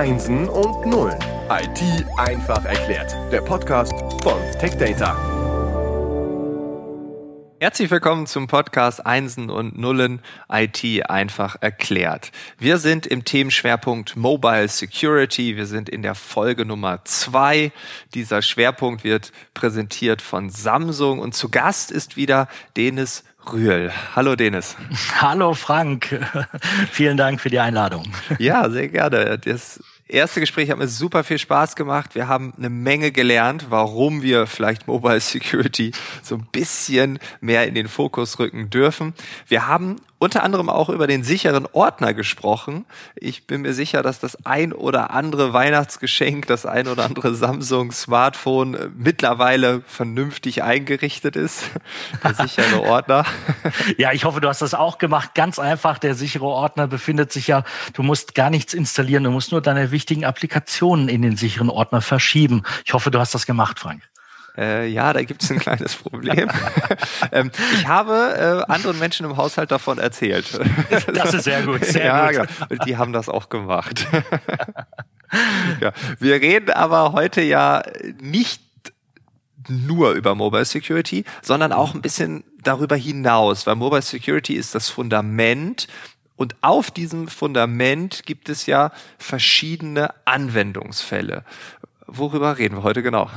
Einsen und Nullen. IT einfach erklärt. Der Podcast von TechData. Herzlich willkommen zum Podcast Einsen und Nullen IT einfach erklärt. Wir sind im Themenschwerpunkt Mobile Security. Wir sind in der Folge Nummer zwei. Dieser Schwerpunkt wird präsentiert von Samsung und zu Gast ist wieder Denis Rühl. Hallo Denis. Hallo Frank. Vielen Dank für die Einladung. Ja, sehr gerne. Das erste Gespräch hat mir super viel Spaß gemacht. Wir haben eine Menge gelernt, warum wir vielleicht Mobile Security so ein bisschen mehr in den Fokus rücken dürfen. Wir haben unter anderem auch über den sicheren Ordner gesprochen. Ich bin mir sicher, dass das ein oder andere Weihnachtsgeschenk, das ein oder andere Samsung Smartphone mittlerweile vernünftig eingerichtet ist. Der sichere Ordner. Ja, ich hoffe, du hast das auch gemacht. Ganz einfach. Der sichere Ordner befindet sich ja, du musst gar nichts installieren. Du musst nur deine wichtigen Applikationen in den sicheren Ordner verschieben. Ich hoffe, du hast das gemacht, Frank. Äh, ja, da gibt es ein kleines Problem. ähm, ich habe äh, anderen Menschen im Haushalt davon erzählt. das ist sehr gut, sehr ja, gut. Genau. Und die haben das auch gemacht. ja. Wir reden aber heute ja nicht nur über Mobile Security, sondern auch ein bisschen darüber hinaus, weil Mobile Security ist das Fundament und auf diesem Fundament gibt es ja verschiedene Anwendungsfälle. Worüber reden wir heute genau?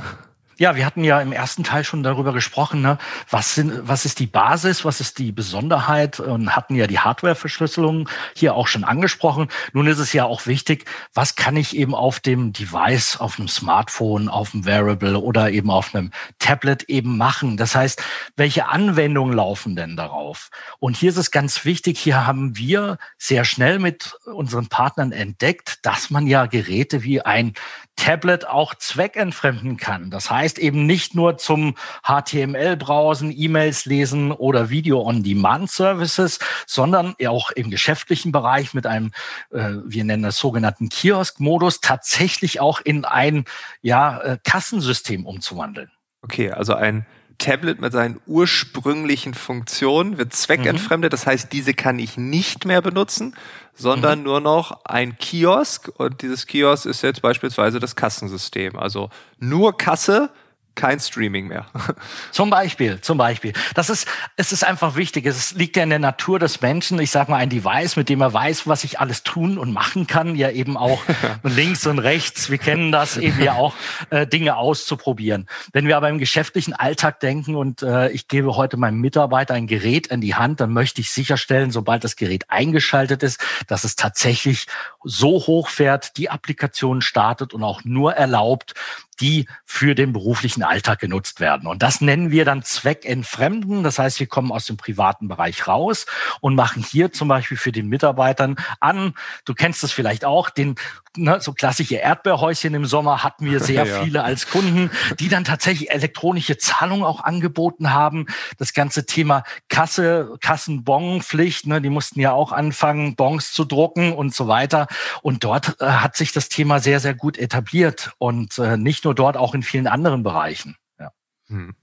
Ja, wir hatten ja im ersten Teil schon darüber gesprochen, ne? was, sind, was ist die Basis, was ist die Besonderheit und hatten ja die Hardware-Verschlüsselung hier auch schon angesprochen. Nun ist es ja auch wichtig, was kann ich eben auf dem Device, auf einem Smartphone, auf einem Wearable oder eben auf einem Tablet eben machen. Das heißt, welche Anwendungen laufen denn darauf? Und hier ist es ganz wichtig, hier haben wir sehr schnell mit unseren Partnern entdeckt, dass man ja Geräte wie ein Tablet auch zweckentfremden kann. Das heißt eben nicht nur zum HTML-Browsen, E-Mails lesen oder Video-on-Demand-Services, sondern auch im geschäftlichen Bereich mit einem, äh, wir nennen das sogenannten Kiosk-Modus, tatsächlich auch in ein ja, äh, Kassensystem umzuwandeln. Okay, also ein Tablet mit seinen ursprünglichen Funktionen wird zweckentfremdet. Mhm. Das heißt, diese kann ich nicht mehr benutzen, sondern mhm. nur noch ein Kiosk. Und dieses Kiosk ist jetzt beispielsweise das Kassensystem. Also nur Kasse, kein Streaming mehr. Zum Beispiel, zum Beispiel. Das ist, es ist einfach wichtig. Es liegt ja in der Natur des Menschen. Ich sage mal, ein Device, mit dem er weiß, was ich alles tun und machen kann, ja eben auch links und rechts. Wir kennen das eben ja auch, äh, Dinge auszuprobieren. Wenn wir aber im geschäftlichen Alltag denken und äh, ich gebe heute meinem Mitarbeiter ein Gerät in die Hand, dann möchte ich sicherstellen, sobald das Gerät eingeschaltet ist, dass es tatsächlich so hoch fährt, die Applikation startet und auch nur erlaubt, die für den beruflichen Alltag genutzt werden. Und das nennen wir dann Zweckentfremden. Das heißt, wir kommen aus dem privaten Bereich raus und machen hier zum Beispiel für den Mitarbeitern an, du kennst es vielleicht auch, den ne, so klassische Erdbeerhäuschen im Sommer hatten wir sehr ja. viele als Kunden, die dann tatsächlich elektronische Zahlungen auch angeboten haben. Das ganze Thema Kasse, Kassenbonpflicht, ne, die mussten ja auch anfangen, Bons zu drucken und so weiter. Und dort äh, hat sich das Thema sehr, sehr gut etabliert und äh, nicht nur dort, auch in vielen anderen Bereichen. Ja. Hm.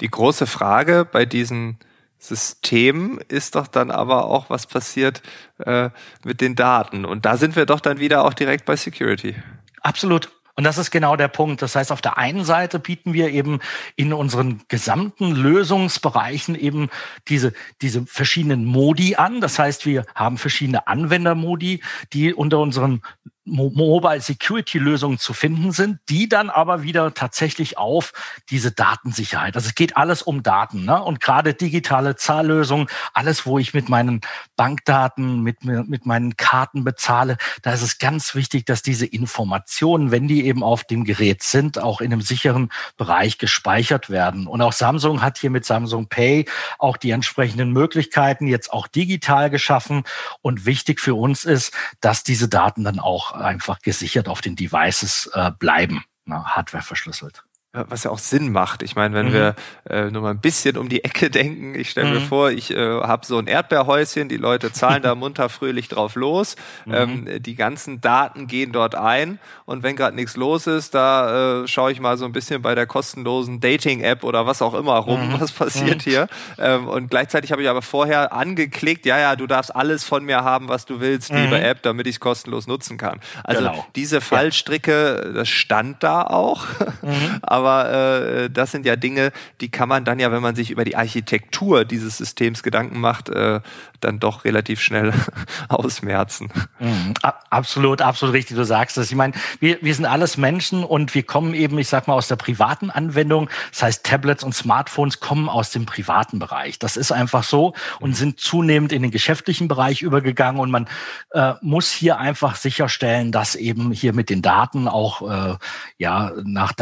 Die große Frage bei diesen System ist doch dann aber auch, was passiert äh, mit den Daten. Und da sind wir doch dann wieder auch direkt bei Security. Absolut. Und das ist genau der Punkt. Das heißt, auf der einen Seite bieten wir eben in unseren gesamten Lösungsbereichen eben diese, diese verschiedenen Modi an. Das heißt, wir haben verschiedene Anwendermodi, die unter unseren Mobile Security Lösungen zu finden sind, die dann aber wieder tatsächlich auf diese Datensicherheit. Also es geht alles um Daten, ne? Und gerade digitale Zahllösungen, alles, wo ich mit meinen Bankdaten, mit, mit meinen Karten bezahle, da ist es ganz wichtig, dass diese Informationen, wenn die eben auf dem Gerät sind, auch in einem sicheren Bereich gespeichert werden. Und auch Samsung hat hier mit Samsung Pay auch die entsprechenden Möglichkeiten jetzt auch digital geschaffen. Und wichtig für uns ist, dass diese Daten dann auch einfach gesichert auf den Devices äh, bleiben, ne, Hardware verschlüsselt. Was ja auch Sinn macht. Ich meine, wenn mhm. wir äh, nur mal ein bisschen um die Ecke denken, ich stelle mhm. mir vor, ich äh, habe so ein Erdbeerhäuschen, die Leute zahlen da munter fröhlich drauf los, mhm. ähm, die ganzen Daten gehen dort ein und wenn gerade nichts los ist, da äh, schaue ich mal so ein bisschen bei der kostenlosen Dating-App oder was auch immer rum, mhm. was passiert mhm. hier. Ähm, und gleichzeitig habe ich aber vorher angeklickt, ja, ja, du darfst alles von mir haben, was du willst, liebe mhm. App, damit ich es kostenlos nutzen kann. Also genau. diese Fallstricke, das stand da auch, aber aber äh, das sind ja Dinge, die kann man dann ja, wenn man sich über die Architektur dieses Systems Gedanken macht, äh, dann doch relativ schnell ausmerzen. Mhm, absolut, absolut richtig, du sagst es. Ich meine, wir, wir sind alles Menschen und wir kommen eben, ich sag mal, aus der privaten Anwendung. Das heißt, Tablets und Smartphones kommen aus dem privaten Bereich. Das ist einfach so und mhm. sind zunehmend in den geschäftlichen Bereich übergegangen und man äh, muss hier einfach sicherstellen, dass eben hier mit den Daten auch äh, ja nach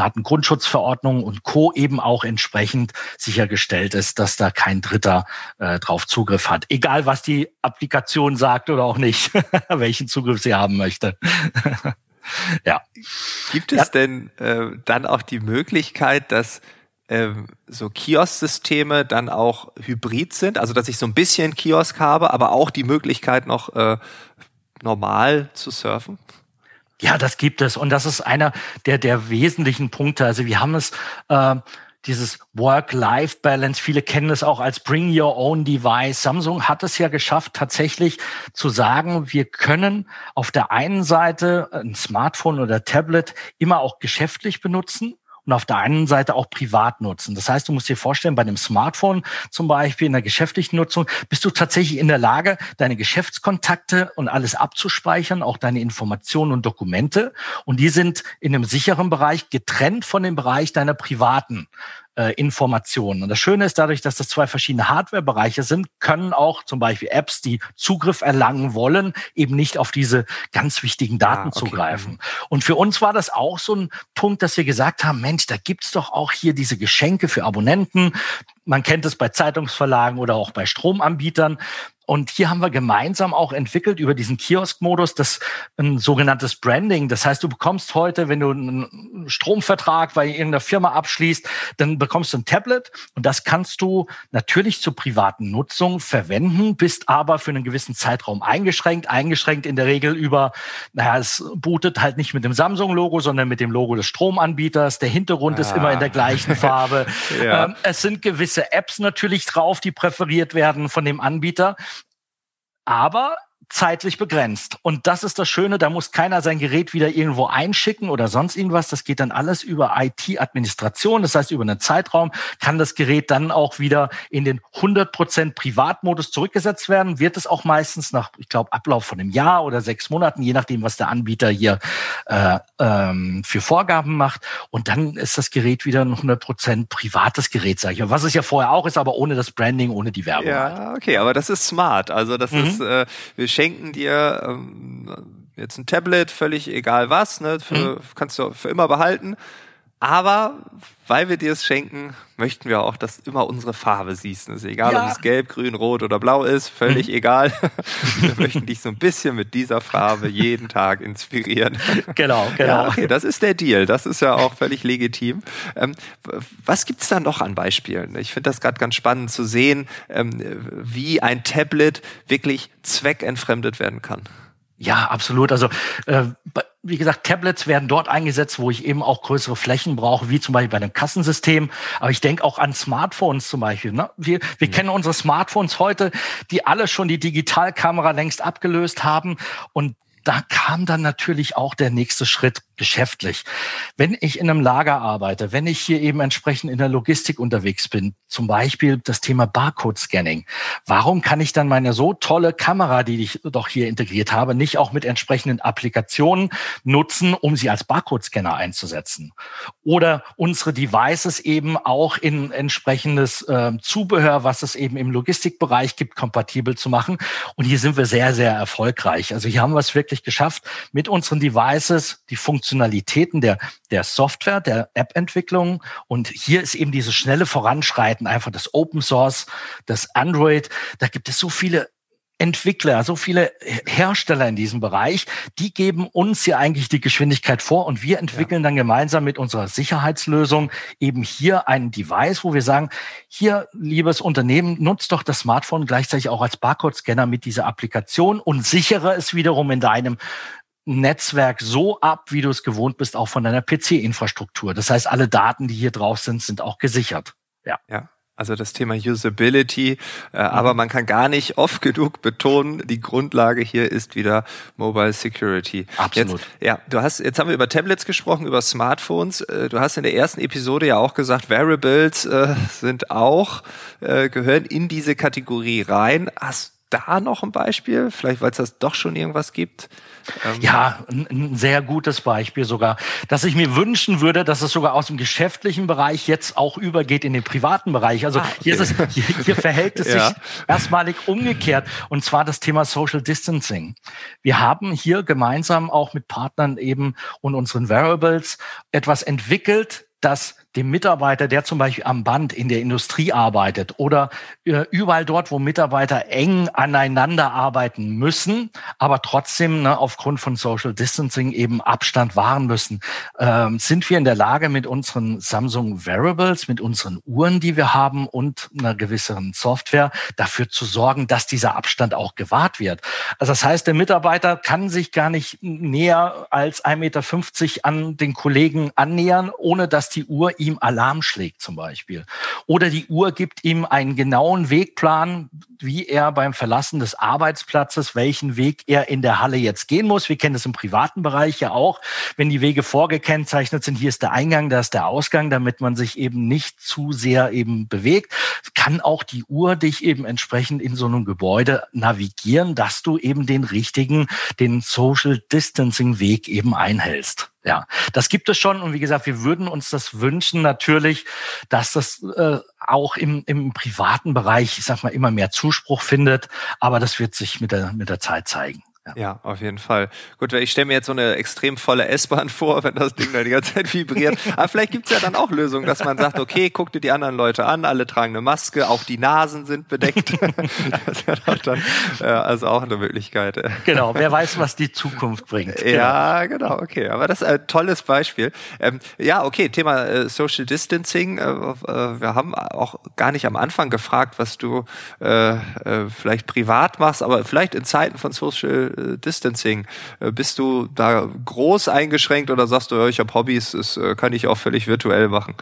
Datenschutzverordnung und Co. eben auch entsprechend sichergestellt ist, dass da kein Dritter äh, drauf Zugriff hat. Egal was die Applikation sagt oder auch nicht, welchen Zugriff sie haben möchte. ja. Gibt es ja. denn äh, dann auch die Möglichkeit, dass ähm, so Kiosk-Systeme dann auch hybrid sind, also dass ich so ein bisschen Kiosk habe, aber auch die Möglichkeit noch äh, normal zu surfen? Ja, das gibt es. Und das ist einer der, der wesentlichen Punkte. Also wir haben es äh, dieses Work-Life-Balance. Viele kennen es auch als Bring Your Own Device. Samsung hat es ja geschafft, tatsächlich zu sagen, wir können auf der einen Seite ein Smartphone oder Tablet immer auch geschäftlich benutzen und auf der einen Seite auch privat nutzen. Das heißt, du musst dir vorstellen, bei einem Smartphone zum Beispiel in der geschäftlichen Nutzung bist du tatsächlich in der Lage, deine Geschäftskontakte und alles abzuspeichern, auch deine Informationen und Dokumente. Und die sind in einem sicheren Bereich getrennt von dem Bereich deiner privaten äh, Informationen. Und das Schöne ist dadurch, dass das zwei verschiedene Hardware-Bereiche sind, können auch zum Beispiel Apps, die Zugriff erlangen wollen, eben nicht auf diese ganz wichtigen Daten ah, okay. zugreifen. Und für uns war das auch so ein Punkt, dass wir gesagt haben, Mensch, da gibt's doch auch hier diese Geschenke für Abonnenten. Man kennt es bei Zeitungsverlagen oder auch bei Stromanbietern. Und hier haben wir gemeinsam auch entwickelt über diesen Kiosk-Modus das ein sogenanntes Branding. Das heißt, du bekommst heute, wenn du einen Stromvertrag bei irgendeiner Firma abschließt, dann bekommst du ein Tablet und das kannst du natürlich zur privaten Nutzung verwenden, bist aber für einen gewissen Zeitraum eingeschränkt. Eingeschränkt in der Regel über, naja, es bootet halt nicht mit dem Samsung-Logo, sondern mit dem Logo des Stromanbieters. Der Hintergrund ah. ist immer in der gleichen Farbe. ja. ähm, es sind gewisse Apps natürlich drauf, die präferiert werden von dem Anbieter aber zeitlich begrenzt. Und das ist das Schöne, da muss keiner sein Gerät wieder irgendwo einschicken oder sonst irgendwas. Das geht dann alles über IT-Administration. Das heißt, über einen Zeitraum kann das Gerät dann auch wieder in den 100% Privatmodus zurückgesetzt werden. Wird es auch meistens nach, ich glaube, Ablauf von einem Jahr oder sechs Monaten, je nachdem, was der Anbieter hier äh, ähm, für Vorgaben macht. Und dann ist das Gerät wieder ein 100% privates Gerät, sage ich. Was es ja vorher auch ist, aber ohne das Branding, ohne die Werbung. Ja, halt. okay, aber das ist smart. Also das mhm. ist, äh, wir schenken dir ähm, jetzt ein Tablet, völlig egal was, ne, für, mhm. kannst du für immer behalten. Aber weil wir dir es schenken, möchten wir auch, dass du immer unsere Farbe siehst. Es ist egal, ja. ob es gelb, grün, rot oder blau ist, völlig mhm. egal. Wir möchten dich so ein bisschen mit dieser Farbe jeden Tag inspirieren. Genau, genau. Ja, okay, das ist der Deal. Das ist ja auch völlig legitim. Ähm, was gibt's da noch an Beispielen? Ich finde das gerade ganz spannend zu sehen, ähm, wie ein Tablet wirklich zweckentfremdet werden kann. Ja, absolut. Also äh, wie gesagt, Tablets werden dort eingesetzt, wo ich eben auch größere Flächen brauche, wie zum Beispiel bei einem Kassensystem. Aber ich denke auch an Smartphones zum Beispiel. Ne? Wir, wir mhm. kennen unsere Smartphones heute, die alle schon die Digitalkamera längst abgelöst haben. Und da kam dann natürlich auch der nächste Schritt geschäftlich. Wenn ich in einem Lager arbeite, wenn ich hier eben entsprechend in der Logistik unterwegs bin, zum Beispiel das Thema Barcode-Scanning, warum kann ich dann meine so tolle Kamera, die ich doch hier integriert habe, nicht auch mit entsprechenden Applikationen nutzen, um sie als Barcode-Scanner einzusetzen? Oder unsere Devices eben auch in entsprechendes äh, Zubehör, was es eben im Logistikbereich gibt, kompatibel zu machen. Und hier sind wir sehr, sehr erfolgreich. Also hier haben wir es wirklich geschafft, mit unseren Devices die Funktionalitäten der, der Software, der App-Entwicklung und hier ist eben dieses schnelle Voranschreiten einfach das Open Source, das Android. Da gibt es so viele Entwickler, so viele Hersteller in diesem Bereich, die geben uns ja eigentlich die Geschwindigkeit vor und wir entwickeln ja. dann gemeinsam mit unserer Sicherheitslösung eben hier ein Device, wo wir sagen, hier, liebes Unternehmen, nutzt doch das Smartphone gleichzeitig auch als Barcode-Scanner mit dieser Applikation und sichere es wiederum in deinem Netzwerk so ab, wie du es gewohnt bist, auch von deiner PC-Infrastruktur. Das heißt, alle Daten, die hier drauf sind, sind auch gesichert. Ja. Ja. Also das Thema Usability, äh, mhm. aber man kann gar nicht oft genug betonen, die Grundlage hier ist wieder Mobile Security. Absolut. Jetzt, ja, du hast, jetzt haben wir über Tablets gesprochen, über Smartphones. Äh, du hast in der ersten Episode ja auch gesagt, Wearables äh, sind auch, gehören in diese Kategorie rein. Hast da noch ein Beispiel? Vielleicht, weil es das doch schon irgendwas gibt? Ähm ja, ein, ein, sehr gutes Beispiel sogar, dass ich mir wünschen würde, dass es sogar aus dem geschäftlichen Bereich jetzt auch übergeht in den privaten Bereich. Also ah, okay. hier, ist es, hier, hier verhält es ja. sich erstmalig umgekehrt und zwar das Thema Social Distancing. Wir haben hier gemeinsam auch mit Partnern eben und unseren Variables etwas entwickelt, das dem Mitarbeiter, der zum Beispiel am Band in der Industrie arbeitet oder äh, überall dort, wo Mitarbeiter eng aneinander arbeiten müssen, aber trotzdem ne, aufgrund von Social Distancing eben Abstand wahren müssen, ähm, sind wir in der Lage mit unseren Samsung Wearables, mit unseren Uhren, die wir haben und einer gewissen Software dafür zu sorgen, dass dieser Abstand auch gewahrt wird. Also das heißt, der Mitarbeiter kann sich gar nicht näher als 1,50 Meter an den Kollegen annähern, ohne dass die Uhr ihm Alarm schlägt zum Beispiel. Oder die Uhr gibt ihm einen genauen Wegplan, wie er beim Verlassen des Arbeitsplatzes, welchen Weg er in der Halle jetzt gehen muss. Wir kennen das im privaten Bereich ja auch, wenn die Wege vorgekennzeichnet sind, hier ist der Eingang, da ist der Ausgang, damit man sich eben nicht zu sehr eben bewegt, kann auch die Uhr dich eben entsprechend in so einem Gebäude navigieren, dass du eben den richtigen, den Social Distancing Weg eben einhältst. Ja, das gibt es schon und wie gesagt, wir würden uns das wünschen natürlich, dass das äh, auch im, im privaten Bereich, ich sag mal, immer mehr Zuspruch findet, aber das wird sich mit der mit der Zeit zeigen. Ja. ja, auf jeden Fall. Gut, ich stelle mir jetzt so eine extrem volle S-Bahn vor, wenn das Ding da die ganze Zeit vibriert. Aber vielleicht gibt's ja dann auch Lösungen, dass man sagt, okay, guck dir die anderen Leute an, alle tragen eine Maske, auch die Nasen sind bedeckt. das wäre dann äh, also auch eine Möglichkeit. Genau, wer weiß, was die Zukunft bringt. Genau. Ja, genau, okay. Aber das ist ein tolles Beispiel. Ähm, ja, okay, Thema äh, Social Distancing. Äh, äh, wir haben auch gar nicht am Anfang gefragt, was du äh, äh, vielleicht privat machst, aber vielleicht in Zeiten von Social äh, Distancing. Äh, bist du da groß eingeschränkt oder sagst du, ich habe Hobbys, das äh, kann ich auch völlig virtuell machen?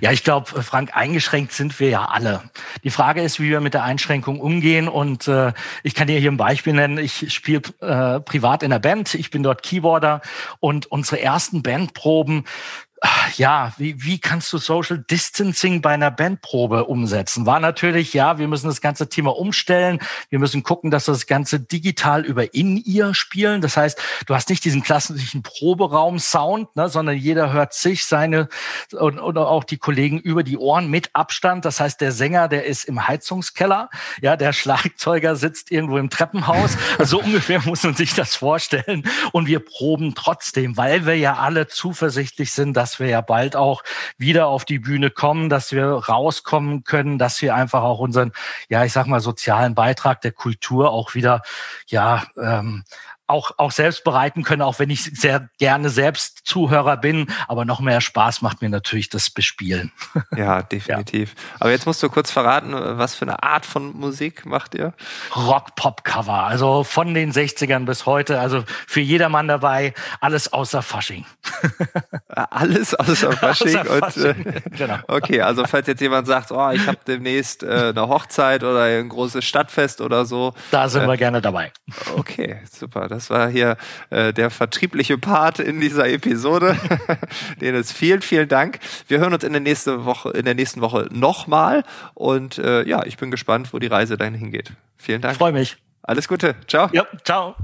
Ja, ich glaube, Frank, eingeschränkt sind wir ja alle. Die Frage ist, wie wir mit der Einschränkung umgehen. Und äh, ich kann dir hier ein Beispiel nennen. Ich spiele äh, privat in der Band. Ich bin dort Keyboarder und unsere ersten Bandproben ja, wie, wie kannst du Social Distancing bei einer Bandprobe umsetzen? War natürlich, ja, wir müssen das ganze Thema umstellen. Wir müssen gucken, dass wir das Ganze digital über In-Ear spielen. Das heißt, du hast nicht diesen klassischen Proberaum-Sound, ne, sondern jeder hört sich, seine und, oder auch die Kollegen über die Ohren mit Abstand. Das heißt, der Sänger, der ist im Heizungskeller. Ja, der Schlagzeuger sitzt irgendwo im Treppenhaus. So ungefähr muss man sich das vorstellen. Und wir proben trotzdem, weil wir ja alle zuversichtlich sind, dass dass wir ja bald auch wieder auf die Bühne kommen, dass wir rauskommen können, dass wir einfach auch unseren, ja, ich sag mal, sozialen Beitrag der Kultur auch wieder, ja, ähm, auch, auch selbst bereiten können, auch wenn ich sehr gerne selbst Zuhörer bin. Aber noch mehr Spaß macht mir natürlich das Bespielen. Ja, definitiv. Ja. Aber jetzt musst du kurz verraten, was für eine Art von Musik macht ihr? Rock-Pop-Cover. Also von den 60ern bis heute. Also für jedermann dabei. Alles außer Fasching. Alles außer Fasching. Außer Fasching. Und, äh, genau. Okay, also falls jetzt jemand sagt, oh, ich habe demnächst äh, eine Hochzeit oder ein großes Stadtfest oder so. Da sind äh, wir gerne dabei. Okay, super. Das war hier äh, der vertriebliche Part in dieser Episode. Dennis, vielen, vielen Dank. Wir hören uns in der nächsten Woche, in der nächsten Woche nochmal. Und äh, ja, ich bin gespannt, wo die Reise dahin hingeht. Vielen Dank. Freue mich. Alles Gute. Ciao. Ja, ciao.